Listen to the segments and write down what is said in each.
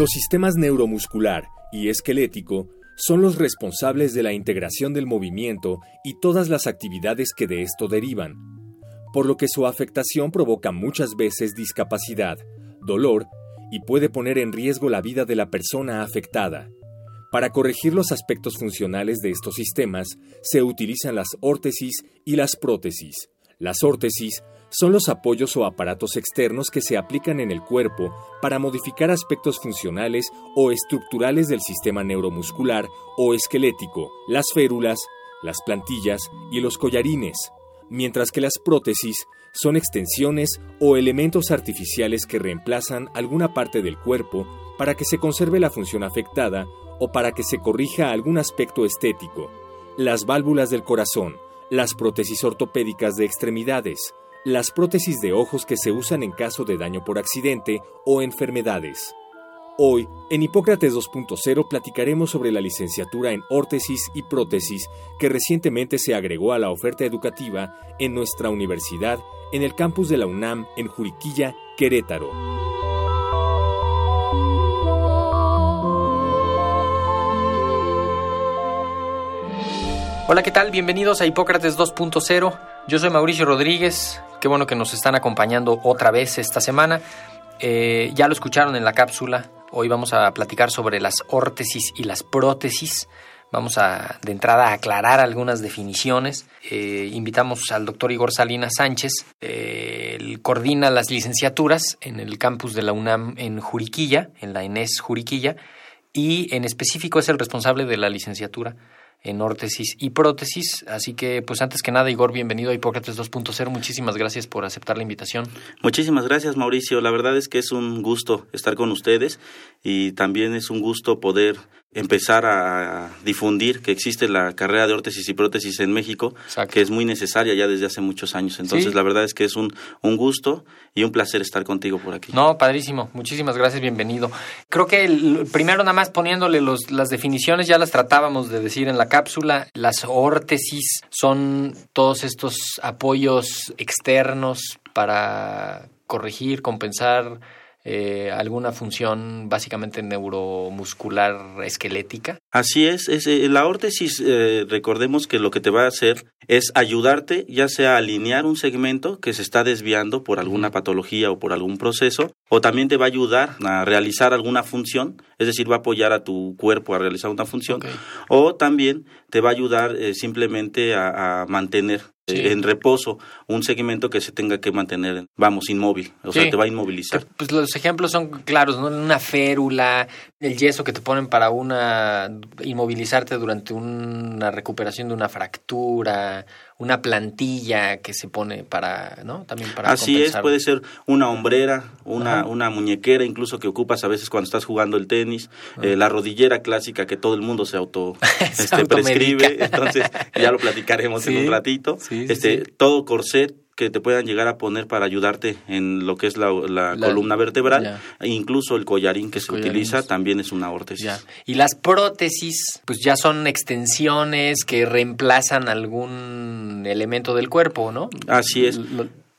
Los sistemas neuromuscular y esquelético son los responsables de la integración del movimiento y todas las actividades que de esto derivan, por lo que su afectación provoca muchas veces discapacidad, dolor y puede poner en riesgo la vida de la persona afectada. Para corregir los aspectos funcionales de estos sistemas se utilizan las órtesis y las prótesis. Las órtesis son los apoyos o aparatos externos que se aplican en el cuerpo para modificar aspectos funcionales o estructurales del sistema neuromuscular o esquelético, las férulas, las plantillas y los collarines, mientras que las prótesis son extensiones o elementos artificiales que reemplazan alguna parte del cuerpo para que se conserve la función afectada o para que se corrija algún aspecto estético. Las válvulas del corazón, las prótesis ortopédicas de extremidades, las prótesis de ojos que se usan en caso de daño por accidente o enfermedades. Hoy, en Hipócrates 2.0 platicaremos sobre la licenciatura en órtesis y prótesis que recientemente se agregó a la oferta educativa en nuestra universidad en el campus de la UNAM en Juriquilla, Querétaro. Hola, ¿qué tal? Bienvenidos a Hipócrates 2.0. Yo soy Mauricio Rodríguez. Qué bueno que nos están acompañando otra vez esta semana. Eh, ya lo escucharon en la cápsula. Hoy vamos a platicar sobre las órtesis y las prótesis. Vamos a, de entrada, a aclarar algunas definiciones. Eh, invitamos al doctor Igor Salinas Sánchez. Eh, él coordina las licenciaturas en el campus de la UNAM en Juriquilla, en la ENES Juriquilla, y en específico es el responsable de la licenciatura en órtesis y prótesis. Así que, pues antes que nada, Igor, bienvenido a Hipócrates 2.0. Muchísimas gracias por aceptar la invitación. Muchísimas gracias, Mauricio. La verdad es que es un gusto estar con ustedes y también es un gusto poder empezar a difundir que existe la carrera de órtesis y prótesis en México, que es muy necesaria ya desde hace muchos años. Entonces, la verdad es que es un, un gusto y un placer estar contigo por aquí. No, padrísimo. Muchísimas gracias, bienvenido. Creo que el, primero nada más poniéndole los, las definiciones, ya las tratábamos de decir en la cápsula. Las órtesis son todos estos apoyos externos para corregir, compensar eh, alguna función básicamente neuromuscular esquelética. Así es, es eh, la órtesis, eh, recordemos que lo que te va a hacer es ayudarte ya sea a alinear un segmento que se está desviando por alguna patología o por algún proceso, o también te va a ayudar a realizar alguna función, es decir, va a apoyar a tu cuerpo a realizar una función, o también te va a ayudar simplemente a mantener en reposo, un segmento que se tenga que mantener, vamos, inmóvil, o sea, te va a inmovilizar. Pues los ejemplos son claros, ¿no? Una férula, el yeso que te ponen para una inmovilizarte durante una recuperación de una fractura, una plantilla que se pone para, ¿no? También para Así es, puede ser una hombrera, una, una muñequera incluso que ocupas a veces cuando estás jugando el tenis, eh, la rodillera clásica que todo el mundo se auto este, prescribe, entonces ya lo platicaremos en un ratito. este, todo corset que te puedan llegar a poner para ayudarte en lo que es la, columna vertebral, e incluso el collarín que se utiliza también es una órtesis. Y las prótesis, pues ya son extensiones que reemplazan algún elemento del cuerpo, ¿no? Así es.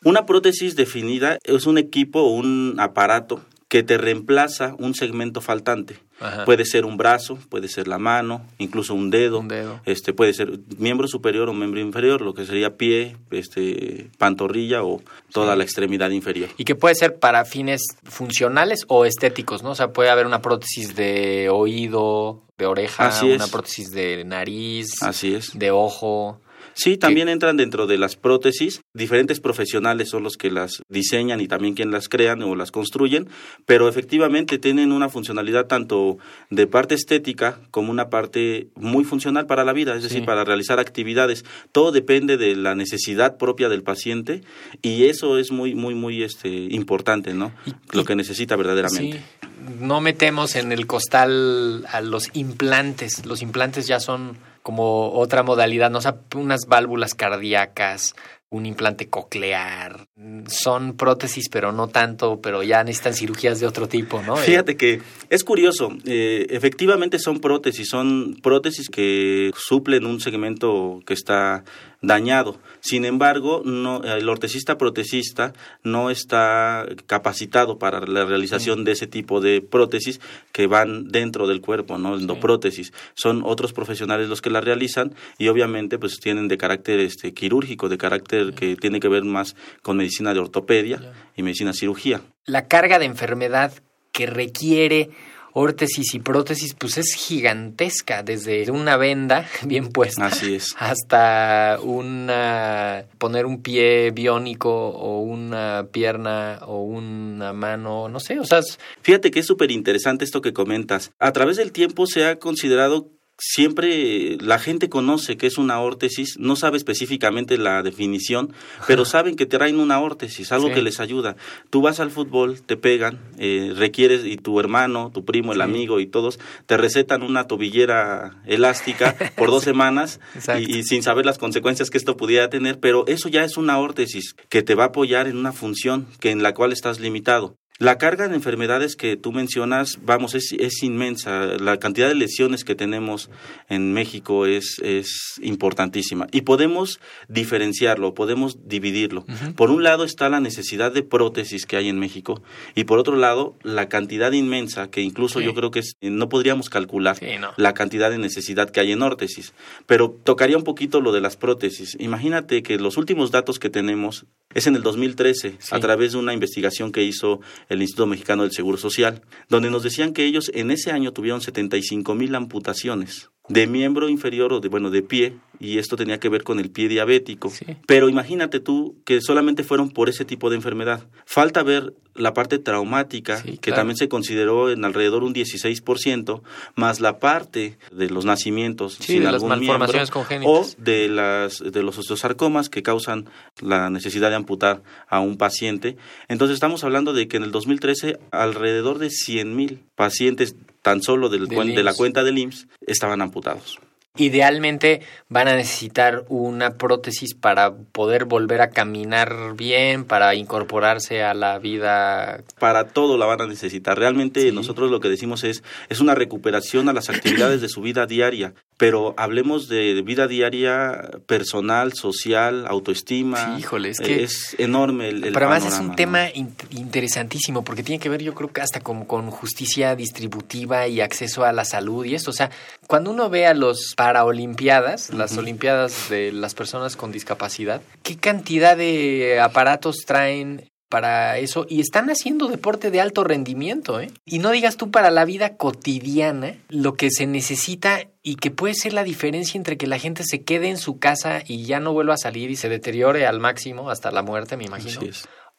Una prótesis definida es un equipo o un aparato que te reemplaza un segmento faltante. Puede ser un brazo, puede ser la mano, incluso un dedo, Este puede ser miembro superior o miembro inferior, lo que sería pie, este pantorrilla o toda la extremidad inferior. Y que puede ser para fines funcionales o estéticos, ¿no? O sea, puede haber una prótesis de oído, de oreja, una prótesis de nariz, Así es. de ojo. Sí, también entran dentro de las prótesis. Diferentes profesionales son los que las diseñan y también quien las crean o las construyen, pero efectivamente tienen una funcionalidad tanto de parte estética como una parte muy funcional para la vida, es decir, para realizar actividades. Todo depende de la necesidad propia del paciente y eso es muy, muy, muy este, importante, ¿no? Lo que necesita verdaderamente. Sí. No metemos en el costal a los implantes. Los implantes ya son como otra modalidad, ¿no? O unas válvulas cardíacas, un implante coclear, son prótesis, pero no tanto, pero ya necesitan cirugías de otro tipo, ¿no? Fíjate que es curioso, eh, efectivamente son prótesis, son prótesis que suplen un segmento que está dañado. Sin embargo, no, el ortesista protesista no está capacitado para la realización de ese tipo de prótesis que van dentro del cuerpo, ¿no? Endoprótesis. Son otros profesionales los que la realizan y obviamente pues tienen de carácter este quirúrgico, de carácter que tiene que ver más con medicina de ortopedia y medicina cirugía. La carga de enfermedad que requiere órtesis y prótesis, pues es gigantesca, desde una venda bien puesta Así es. hasta una poner un pie biónico o una pierna o una mano, no sé, o sea, fíjate que es súper interesante esto que comentas. A través del tiempo se ha considerado siempre la gente conoce que es una órtesis, no sabe específicamente la definición, pero saben que te traen una órtesis, algo que les ayuda. Tú vas al fútbol, te pegan, eh, requieres, y tu hermano, tu primo, el amigo y todos, te recetan una tobillera elástica por dos semanas y, y, sin saber las consecuencias que esto pudiera tener, pero eso ya es una órtesis que te va a apoyar en una función que en la cual estás limitado. La carga de enfermedades que tú mencionas, vamos, es, es inmensa. La cantidad de lesiones que tenemos en México es, es importantísima. Y podemos diferenciarlo, podemos dividirlo. Por un lado está la necesidad de prótesis que hay en México y por otro lado la cantidad inmensa que incluso yo creo que no podríamos calcular la cantidad de necesidad que hay en órtesis. Pero tocaría un poquito lo de las prótesis. Imagínate que los últimos datos que tenemos es en el 2013 a través de una investigación que hizo el Instituto Mexicano del Seguro Social, donde nos decían que ellos en ese año tuvieron 75 mil amputaciones de miembro inferior o de bueno de pie y esto tenía que ver con el pie diabético. Pero imagínate tú que solamente fueron por ese tipo de enfermedad. Falta ver la parte traumática, que también se consideró en alrededor un 16%, más la parte de los nacimientos sin de las malformaciones congénitas. o de las de los osteosarcomas que causan la necesidad de amputar a un paciente. Entonces estamos hablando de que en el 2013 alrededor de 100 mil pacientes tan solo del de la cuenta del IMSS estaban amputados. Idealmente van a necesitar una prótesis para poder volver a caminar bien, para incorporarse a la vida. Para todo la van a necesitar. Realmente nosotros lo que decimos es es una recuperación a las actividades de su vida diaria, pero hablemos de vida diaria personal, social, autoestima. Sí, híjole, es que es enorme el, el Pero además es un tema interesantísimo porque tiene que ver, yo creo que hasta con, con justicia distributiva y acceso a la salud y esto. O sea, cuando uno ve a los para Olimpiadas, las Olimpiadas de las personas con discapacidad, ¿qué cantidad de aparatos traen para eso. Y están haciendo deporte de alto rendimiento, ¿eh? Y no digas tú para la vida cotidiana lo que se necesita y que puede ser la diferencia entre que la gente se quede en su casa y ya no vuelva a salir y se deteriore al máximo hasta la muerte, me imagino,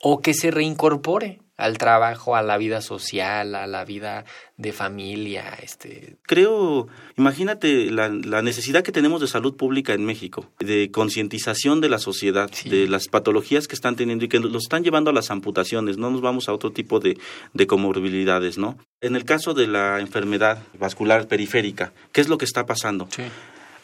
o que se reincorpore al trabajo, a la vida social, a la vida de familia. Este. Creo, imagínate la, la necesidad que tenemos de salud pública en México, de concientización de la sociedad, de las patologías que están teniendo y que los están llevando a las amputaciones, no nos vamos a otro tipo de, de comorbilidades, ¿no? En el caso de la enfermedad vascular periférica, ¿qué es lo que está pasando?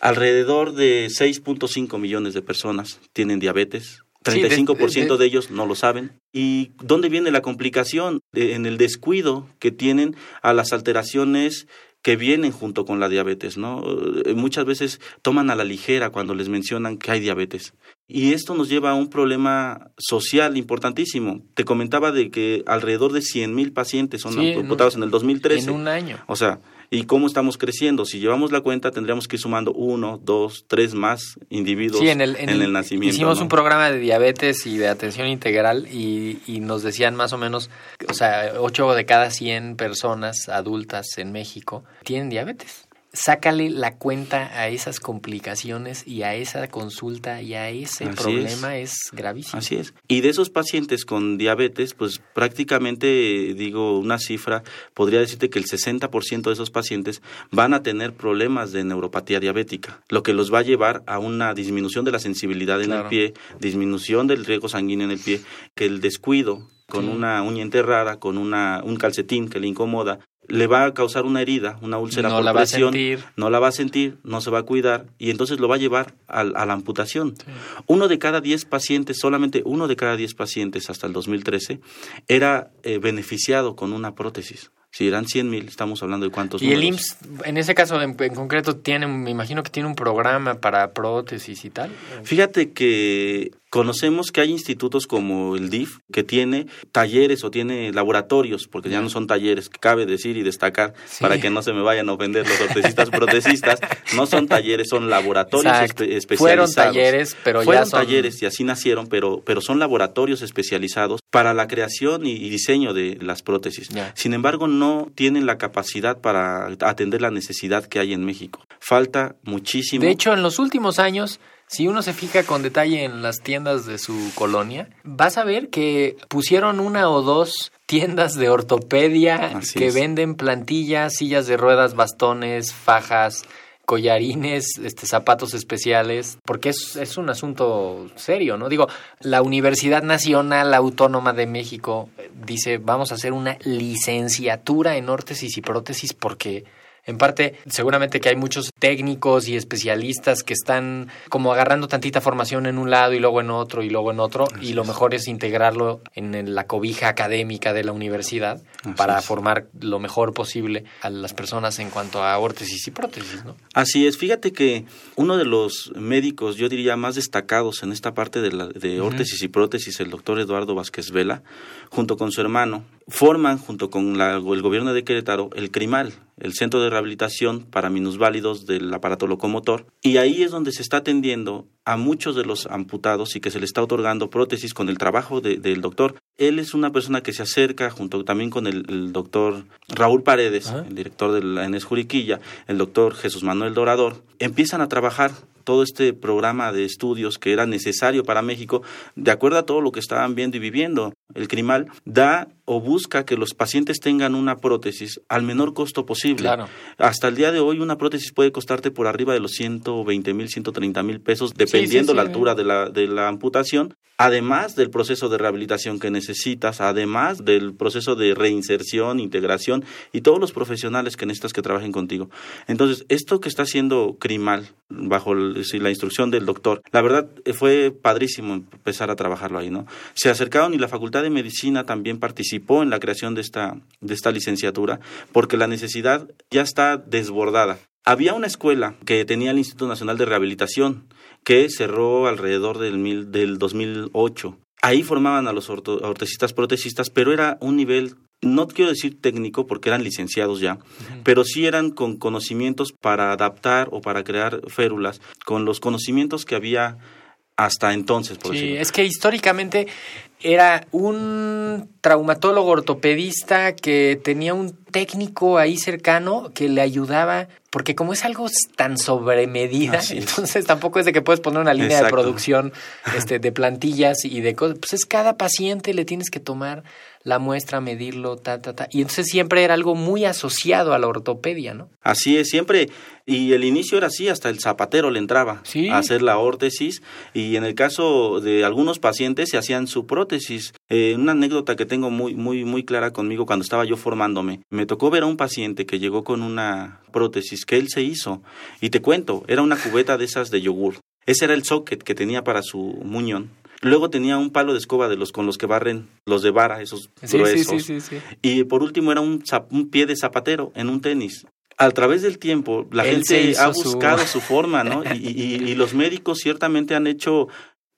Alrededor de 6.5 millones de personas tienen diabetes, 35% de, ellos no lo saben. ¿Y dónde viene la complicación? En el descuido que tienen a las alteraciones que vienen junto con la diabetes, ¿no? Eh, muchas veces toman a la ligera cuando les mencionan que hay diabetes. Y esto nos lleva a un problema social importantísimo. Te comentaba de que alrededor de 100 mil pacientes son amputados en, en el 2013. En un año. O sea, y cómo estamos creciendo. Si llevamos la cuenta, tendríamos que ir sumando uno, dos, tres más individuos en, el, el, nacimiento. Hicimos un programa de diabetes y de atención integral y, y, nos decían más o menos, o sea, ocho de cada 100 personas adultas en México tienen diabetes. Sácale la cuenta a esas complicaciones y a esa consulta y a ese Así problema es. gravísimo. Así es. Y de esos pacientes con diabetes, pues prácticamente, digo, una cifra, podría decirte que el 60% de esos pacientes van a tener problemas de neuropatía diabética, lo que los va a llevar a una disminución de la sensibilidad en Claro. el pie, disminución del riego sanguíneo en el pie, que el descuido con Sí. una uña enterrada, con una, un calcetín que le incomoda, le va a causar una herida, una úlcera No por la va a sentir. no la va a sentir, no se va a cuidar y entonces lo va a llevar al- a, la amputación. Uno de cada diez pacientes, solamente uno de cada diez pacientes hasta el 2013, era eh, beneficiado con una prótesis. Si eran 100 mil, estamos hablando de cuántos Y el. IMSS, en ese caso en, en concreto, tiene, me imagino que tiene un programa para prótesis y tal. Fíjate que conocemos que hay institutos como el DIF que tiene talleres o tiene laboratorios, porque ya no son talleres, que cabe decir y destacar Sí. para que no se me vayan a ofender los ortesistas protecistas, no son talleres, son laboratorios espe- especializados. Fueron talleres, pero ya Fueron son- talleres y así nacieron, pero, pero son laboratorios especializados para la creación y, y diseño de las prótesis. Ya. Sin embargo, no tienen la capacidad para atender la necesidad que hay en México. Falta muchísimo. De hecho, en los últimos años, si uno se fija con detalle en las tiendas de su colonia, vas a ver que pusieron una o dos tiendas de ortopedia Así que es. venden plantillas, sillas de ruedas, bastones, fajas, collarines, este, zapatos especiales, porque es, es un asunto serio, ¿no? Digo, la Universidad Nacional Autónoma de México eh, dice, vamos a hacer una licenciatura en órtesis y prótesis porque en parte, seguramente que hay muchos técnicos y especialistas que están como agarrando tantita formación en un lado y luego en otro y luego en otro, y lo mejor es integrarlo en la cobija académica de la universidad Así para es. formar lo mejor posible a las personas en cuanto a órtesis y prótesis, ¿no? Así es, fíjate que uno de los médicos, yo diría, más destacados en esta parte de, la, de órtesis y prótesis, el doctor Eduardo Vázquez Vela, junto con su hermano, forman, junto con la- el gobierno de Querétaro, el CRIMAL, el Centro de Rehabilitación para Minusválidos del Aparato Locomotor, y ahí es donde se está atendiendo a muchos de los amputados y que se le está otorgando prótesis con el trabajo de- del doctor. Él es una persona que se acerca, junto también con el, el doctor Raúl Paredes, Ajá. el director de la ENES Juriquilla, el doctor Jesús Manuel Dorador, empiezan a trabajar todo este programa de estudios que era necesario para México, de acuerdo a todo lo que estaban viendo y viviendo. El CRIMAL da o busca que los pacientes tengan una prótesis al menor costo posible. Claro. Hasta el día de hoy una prótesis puede costarte por arriba de los 120 mil, 130 mil pesos, dependiendo sí, la sí. altura de la, de la amputación, además del proceso de rehabilitación que necesitas, además del proceso de reinserción, integración y todos los profesionales que necesitas que trabajen contigo. Entonces, esto que está haciendo CRIMAL, bajo la instrucción del doctor, la verdad eh, fue padrísimo empezar a trabajarlo ahí, ¿no? Se acercaron y la Facultad de Medicina también participó en la creación de esta, de esta licenciatura, porque la necesidad ya está desbordada. Había una escuela que tenía el Instituto Nacional de Rehabilitación, que cerró alrededor del, mil, del 2008. Ahí formaban a los orto- ortesistas pero era un nivel, no quiero decir técnico porque eran licenciados ya, pero sí eran con conocimientos para adaptar o para crear férulas, con los conocimientos que había hasta entonces, por Sí, decirlo. es que históricamente era un traumatólogo ortopedista que tenía un técnico ahí cercano que le ayudaba, porque como es algo tan sobre medida, Así es. entonces tampoco es de que puedes poner una línea de producción este, de plantillas y de cosas, pues es cada paciente le tienes que tomar la muestra, medirlo, ta, ta, ta, y entonces siempre era algo muy asociado a la ortopedia, ¿no? Así es, siempre, y el inicio era así, hasta el zapatero le entraba Sí. a hacer la órtesis, y en el caso de algunos pacientes se hacían su prótesis. Eh, una anécdota que tengo muy, muy, muy clara conmigo cuando estaba yo formándome, me tocó ver a un paciente que llegó con una prótesis que él se hizo, y te cuento, era una cubeta de esas de yogur. Ese era el socket que tenía para su muñón. Luego tenía un palo de escoba de los con los que barren los de vara, esos gruesos. sí, sí. Y por último era un, pie de zapatero en un tenis. A través del tiempo, la Él gente ha su- buscado su... forma, ¿no? Y, y- y los médicos ciertamente han hecho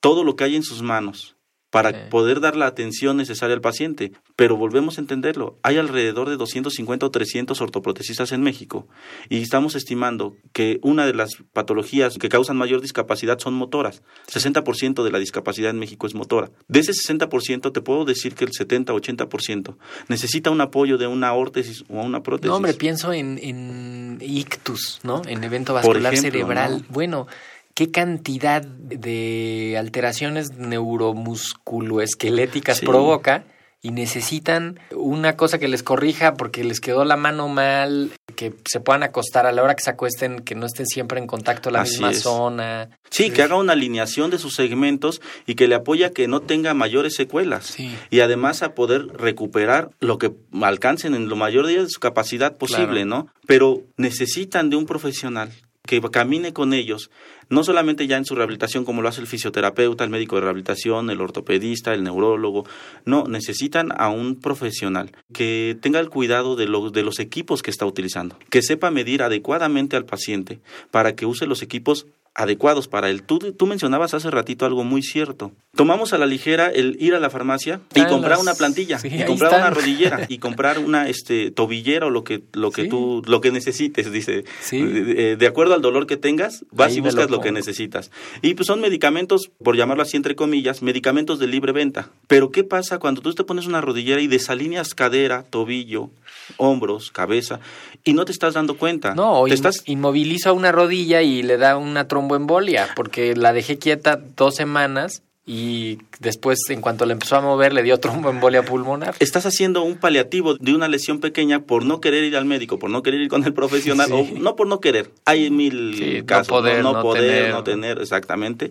todo lo que hay en sus manos para Sí. poder dar la atención necesaria al paciente. Pero volvemos a entenderlo, hay alrededor de 250 o 300 ortoprotecistas en México y estamos estimando que una de las patologías que causan mayor discapacidad son motoras. 60% de la discapacidad en México es motora. De ese 60% te puedo decir que el 70-80% necesita un apoyo de una órtesis o una prótesis. No, hombre, pienso en, en ictus, ¿no? En evento vascular ejemplo, cerebral. ¿no? Bueno, ¿qué cantidad de alteraciones neuromusculoesqueléticas Sí. provoca? Y necesitan una cosa que les corrija porque les quedó la mano mal, que se puedan acostar a la hora que se acuesten, que no estén siempre en contacto la Así misma es. zona. Sí, que haga una alineación de sus segmentos y que le apoye a que no tenga mayores secuelas. Sí. Y además a poder recuperar lo que alcancen en lo mayor de su capacidad posible, Claro. ¿no? Pero necesitan de un profesional que camine con ellos, no solamente ya en su rehabilitación como lo hace el fisioterapeuta, el médico de rehabilitación, el ortopedista, el neurólogo, no, necesitan a un profesional que tenga el cuidado de, de los equipos que está utilizando, que sepa medir adecuadamente al paciente para que use los equipos adecuados para él. Tú, tú mencionabas hace ratito algo muy cierto. Tomamos a la ligera el ir a la farmacia y comprar una plantilla, sí, y comprar están. una rodillera, y comprar una este tobillera o lo que lo que Sí. tú lo que necesites, dice. Sí. De, de acuerdo al dolor que tengas, vas Ahí y buscas lo lo, que necesitas. Y pues son medicamentos, por llamarlo así entre comillas, medicamentos de libre venta. Pero ¿qué pasa cuando tú te pones una rodillera y desalineas cadera, tobillo, hombros, cabeza y no te estás dando cuenta? No, te in- estás inmovilizo una rodilla y le da una tromboembolia, porque la dejé quieta dos semanas y después, en cuanto la empezó a mover, le dio tromboembolia pulmonar. estás haciendo un paliativo de una lesión pequeña por no querer ir al médico, por no querer ir con el profesional, Sí. o no por no querer. Hay mil Sí, no casos, poder, no, no poder, tener. no tener, exactamente.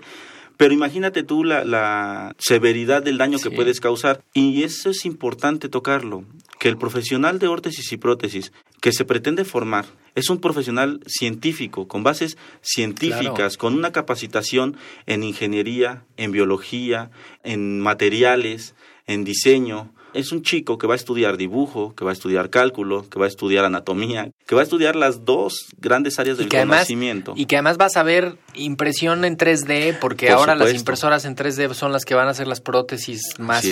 Pero imagínate tú la, la severidad del daño que puedes causar. Y eso es importante tocarlo, que el profesional de órtesis y prótesis que se pretende formar es un profesional científico, con bases científicas, con una capacitación en ingeniería, en biología, en materiales, en diseño. Es un chico que va a estudiar dibujo, que va a estudiar cálculo, que va a estudiar anatomía, que va a estudiar las dos grandes áreas Y del además, conocimiento. y que además vas a ver impresión en 3D, porque Por ahora las impresoras en 3D son las que van a hacer las prótesis más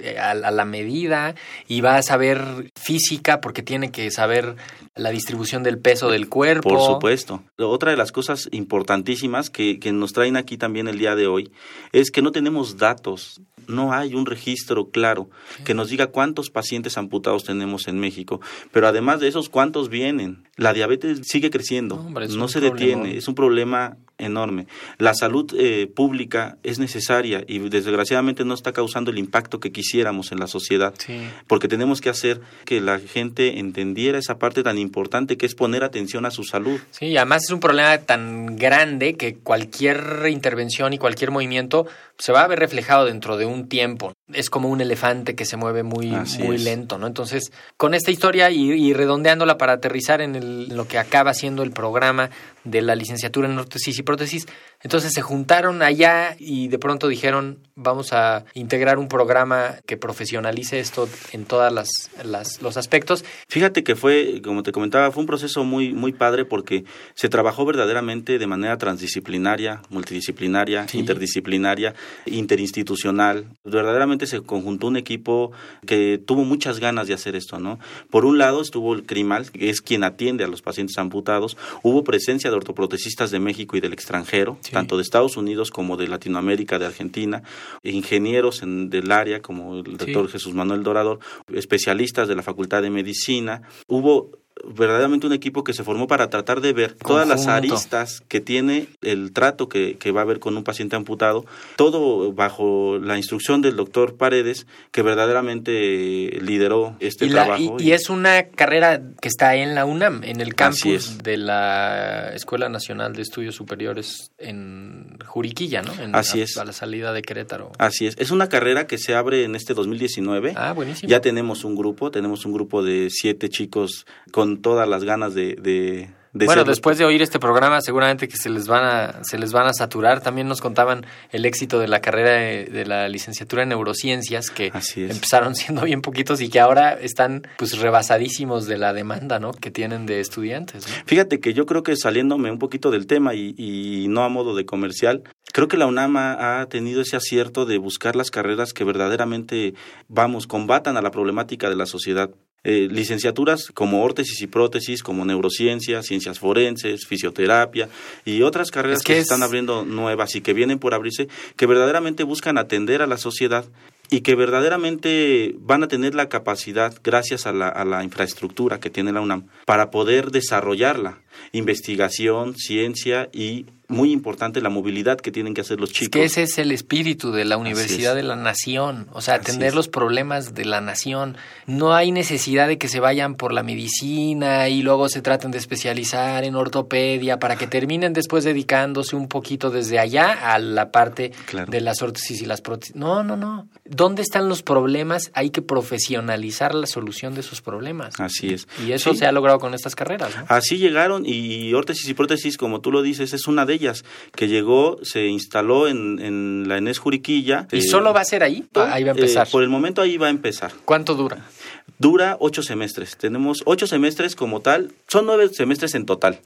eh, a, a la medida, y vas a ver física, porque tiene que saber la distribución del peso del cuerpo. Por supuesto. Otra de las cosas importantísimas que, que nos traen aquí también el día de hoy es que no tenemos datos, no hay un registro claro que nos diga cuántos pacientes amputados tenemos en México, pero además de esos, cuántos vienen. La diabetes sigue creciendo, No, hombre, se detiene, es un problema enorme. La salud eh, pública es necesaria y desgraciadamente no está causando el impacto que quisiéramos en la sociedad Sí. porque tenemos que hacer que la gente entendiera esa parte tan importante que es poner atención a su salud. Sí, y además es un problema tan grande que cualquier intervención y cualquier movimiento se va a ver reflejado dentro de un tiempo. Es como un elefante que se mueve muy, Así muy es. lento, ¿no? Entonces, con esta historia y, y redondeándola para aterrizar en, el- en lo que acaba siendo el programa de la licenciatura en órtesis y prótesis, entonces se juntaron allá y de pronto dijeron, vamos a integrar un programa que profesionalice esto en todas las, las los aspectos. Fíjate que fue, como te comentaba, fue un proceso muy, muy padre porque se trabajó verdaderamente de manera transdisciplinaria, multidisciplinaria, Sí. interdisciplinaria, interinstitucional. Verdaderamente se conjuntó un equipo que tuvo muchas ganas de hacer esto, ¿no? Por un lado estuvo el CRIMAL, que es quien atiende a los pacientes amputados. Hubo presencia de ortoprotecistas de México y del extranjero, Sí. tanto de Estados Unidos como de Latinoamérica, de Argentina, ingenieros en- del área como el doctor Jesús Manuel Dorador, especialistas de la Facultad de Medicina. Hubo verdaderamente un equipo que se formó para tratar de ver todas las aristas que tiene el trato que, que va a haber con un paciente amputado, todo bajo la instrucción del doctor Paredes, que verdaderamente lideró este y, la- trabajo. y- y es una carrera que está en la UNAM, en el campus de la Escuela Nacional de Estudios Superiores en Juriquilla, ¿no? En- Así a- es. A la salida de Querétaro. Así es, es una carrera que se abre en este 2019. Ah, buenísimo. Ya tenemos un grupo, tenemos un grupo de siete chicos con todas las ganas de, de, de bueno, ser- después de oír este programa, seguramente que se les van a, se les van a saturar. También nos contaban el éxito de la carrera de, de la licenciatura en neurociencias, que empezaron siendo bien poquitos y que ahora están pues rebasadísimos de la demanda, ¿no? Que tienen de estudiantes. ¿no? Fíjate que yo creo que saliéndome un poquito del tema y, y no a modo de comercial, creo que la UNAM ha tenido ese acierto de buscar las carreras que verdaderamente, vamos, combatan a la problemática de la sociedad. Eh, licenciaturas como órtesis y prótesis, como neurociencias, ciencias forenses, fisioterapia y otras carreras Es que, que se es- están abriendo nuevas y que vienen por abrirse, que verdaderamente buscan atender a la sociedad y que verdaderamente van a tener la capacidad, gracias a la, a la infraestructura que tiene la UNAM, para poder desarrollarla. Investigación, ciencia y, muy importante, la movilidad que tienen que hacer los Es chicos. que ese es el espíritu de la Universidad es. de la Nación, o sea, atender es. los problemas de la nación. No hay necesidad de que se vayan por la medicina y luego se traten de especializar en ortopedia para que terminen después dedicándose un poquito desde allá a la parte Claro. de las órtesis y las prótesis. No, no, no. ¿Dónde están los problemas? Hay que profesionalizar la solución de esos problemas. Así es. Y eso Sí. se ha logrado con estas carreras, ¿no? Así llegaron y órtesis y prótesis, como tú lo dices, es una de ellas, que llegó, se instaló en, en la Enes Juriquilla. ¿Y eh, solo va a ser ahí? Ahí va a eh, empezar. por el momento ahí va a empezar. ¿Cuánto dura? Dura ocho semestres. Tenemos ocho semestres como tal. Son nueve semestres en total.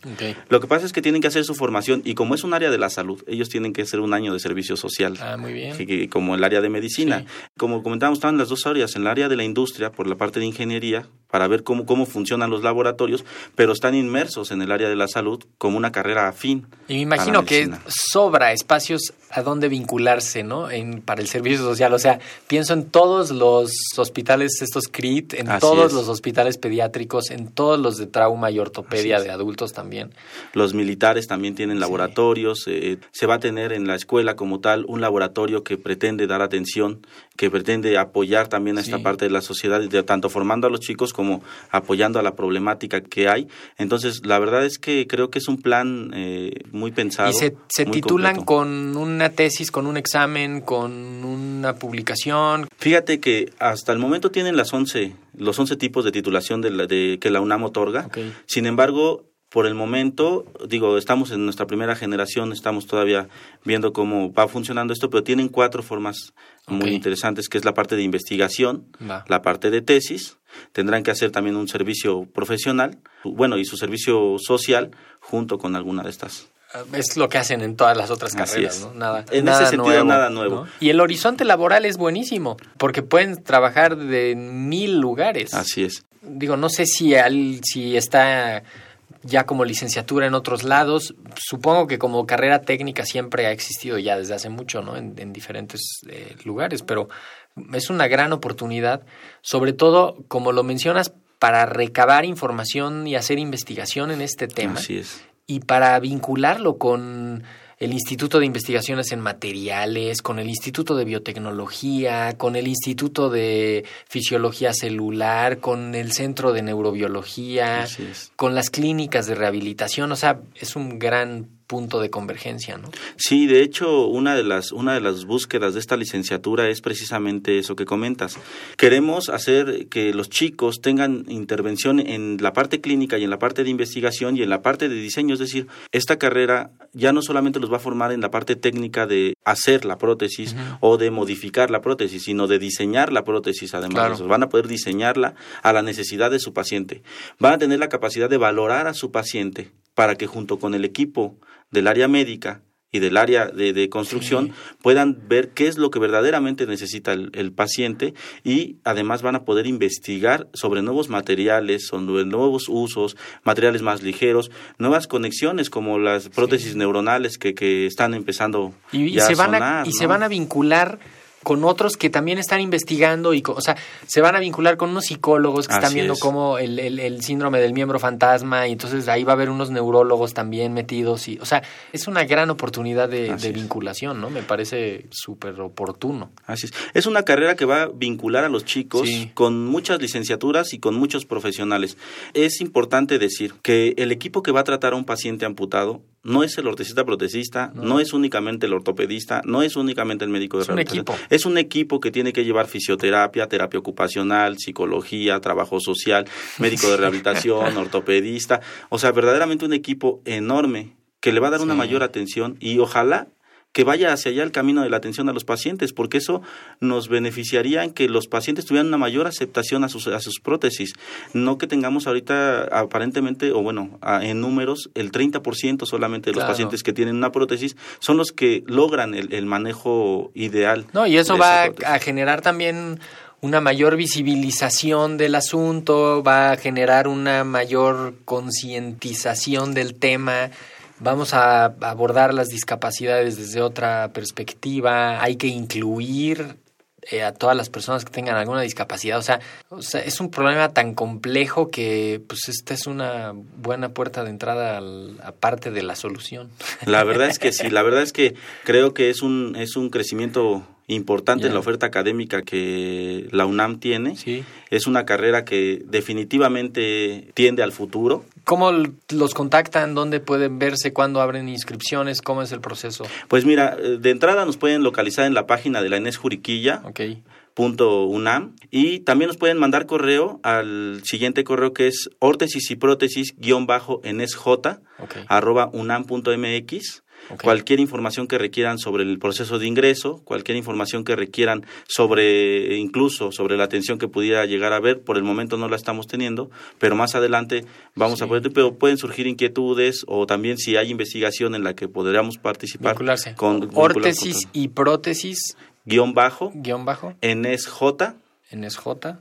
Lo que pasa es que tienen que hacer su formación y como es un área de la salud, ellos tienen que hacer un año de servicio social. Ah, muy bien. que- que- como el área de medicina. Sí. Como comentábamos, estaban las dos áreas, en el área de la industria, por la parte de ingeniería, para ver cómo, cómo funcionan los laboratorios, pero están inmersos en el área de la salud como una carrera afín. Y me imagino que sobra espacios a donde vincularse, ¿no? En, para el servicio social. O sea, pienso en todos los hospitales, estos CRIT, en Así todos es. los hospitales pediátricos, en todos los de trauma y ortopedia de adultos también. Los militares también tienen laboratorios, eh, se va a tener en la escuela como tal un laboratorio que pretende dar atención, que pretende apoyar también a esta Sí. parte de la sociedad, tanto formando a los chicos como apoyando a la problemática que hay. Entonces, la verdad es que creo que es un plan eh, muy pensado. Y se, se titulan completo. con una tesis, con un examen, con una publicación. Fíjate que hasta el momento tienen las 11, los 11 tipos de titulación de, la- de- que la UNAM otorga. Sin embargo, por el momento, digo, estamos en nuestra primera generación, estamos todavía viendo cómo va funcionando esto, pero tienen cuatro formas muy interesantes, que es la parte de investigación, la parte de tesis, tendrán que hacer también un servicio profesional, bueno, y su servicio social junto con alguna de estas. Es lo que hacen en todas las otras carreras. ¿no? Nada, En nada ese sentido, nada nuevo. ¿no? Y el horizonte laboral es buenísimo, porque pueden trabajar de mil lugares. Así es. Digo, no sé si, al, si está ya como licenciatura en otros lados. Supongo que como carrera técnica siempre ha existido ya desde hace mucho, ¿no? En, en diferentes eh, lugares, pero es una gran oportunidad, sobre todo, como lo mencionas, para recabar información y hacer investigación en este tema Así es. y para vincularlo con el Instituto de Investigaciones en Materiales, con el Instituto de Biotecnología, con el Instituto de Fisiología Celular, con el Centro de Neurobiología, con las clínicas de rehabilitación. O sea, es un gran punto de convergencia, ¿no? Sí, de hecho, una de las una de las búsquedas de esta licenciatura es precisamente eso que comentas. Queremos hacer que los chicos tengan intervención en la parte clínica y en la parte de investigación y en la parte de diseño, es decir, esta carrera ya no solamente los va a formar en la parte técnica de hacer la prótesis o de modificar la prótesis, sino de diseñar la prótesis además. Claro. de eso. Van a poder diseñarla a la necesidad de su paciente. Van a tener la capacidad de valorar a su paciente para que junto con el equipo del área médica y del área de, de construcción puedan ver qué es lo que verdaderamente necesita el, el paciente y además van a poder investigar sobre nuevos materiales, sobre nuevos usos, materiales más ligeros, nuevas conexiones como las prótesis neuronales que, que están empezando Y, y ya se a van a, sonar, y se van a vincular con otros que también están investigando y, o sea, se van a vincular con unos psicólogos que están viendo es. cómo el, el- el síndrome del miembro fantasma y entonces ahí va a haber unos neurólogos también metidos y, o sea, es una gran oportunidad de, vinculación, ¿no? Me parece súper oportuno. Así es. Es una carrera que va a vincular a los chicos Sí. con muchas licenciaturas y con muchos profesionales. Es importante decir que el equipo que va a tratar a un paciente amputado no es el ortesista protecista, no. es únicamente el ortopedista, no es únicamente el médico de Es un rehabilitación. equipo. Es un equipo que tiene que llevar fisioterapia, terapia ocupacional, psicología, trabajo social, médico de rehabilitación, ortopedista. O sea, verdaderamente un equipo enorme que le va a dar una mayor atención y ojalá que vaya hacia allá el camino de la atención a los pacientes, porque eso nos beneficiaría en que los pacientes tuvieran una mayor aceptación a sus, a sus prótesis. No que tengamos ahorita aparentemente, o bueno, a- en números, el 30% solamente de los Claro. pacientes que tienen una prótesis son los que logran el, el manejo ideal. No, y eso va prótesis. a generar también una mayor visibilización del asunto, va a generar una mayor concientización del tema. Vamos a abordar las discapacidades desde otra perspectiva. Hay que incluir eh, a todas las personas que tengan alguna discapacidad. O sea, o sea, es un problema tan complejo que pues esta es una buena puerta de entrada al- a parte de la solución. La verdad es que sí, la verdad es que creo que es un, es un crecimiento importante en la oferta académica que la UNAM tiene. Sí. Es una carrera que definitivamente tiende al futuro. ¿Cómo los contactan? ¿Dónde pueden verse? ¿Cuándo abren inscripciones? ¿Cómo es el proceso? Pues mira, eh, de entrada nos pueden localizar en la página de la Inés Juriquilla, punto UNAM, y también nos pueden mandar correo al siguiente correo que es órtesis y prótesis guion bajo Ok. arroba unam.mx. Cualquier información que requieran sobre el proceso de ingreso, cualquier información que requieran sobre, incluso sobre la atención que pudiera llegar a ver, por el momento no la estamos teniendo, pero más adelante vamos Sí. a poder, pero pueden surgir inquietudes o también si hay investigación en la que podríamos participar. Vincularse. Con, Órtesis con- y prótesis, guion bajo, guion bajo, en SJ.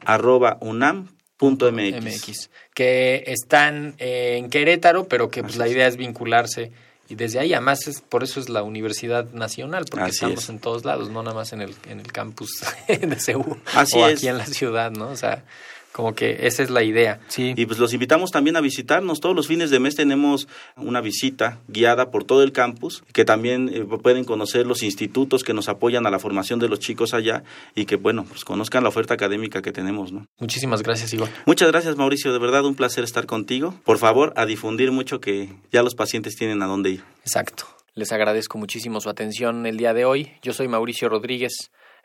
arroba unam.mx. MX, que están eh, en Querétaro, pero que pues, la idea es vincularse y desde ahí, además, es, por eso es la Universidad Nacional, porque Así estamos es. en todos lados, no nada más en el, en el campus de Seúl o es. aquí en la ciudad, ¿no? O sea, como que esa es la idea. Sí. Y pues los invitamos también a visitarnos. Todos los fines de mes tenemos una visita guiada por todo el campus, que también eh, pueden conocer los institutos que nos apoyan a la formación de los chicos allá y que, bueno, pues conozcan la oferta académica que tenemos, ¿no? Muchísimas gracias, Igor. Muchas gracias, Mauricio. De verdad, un placer estar contigo. Por favor, a difundir mucho que ya los pacientes tienen a dónde ir. Exacto. Les agradezco muchísimo su atención el día de hoy. Yo soy Mauricio Rodríguez.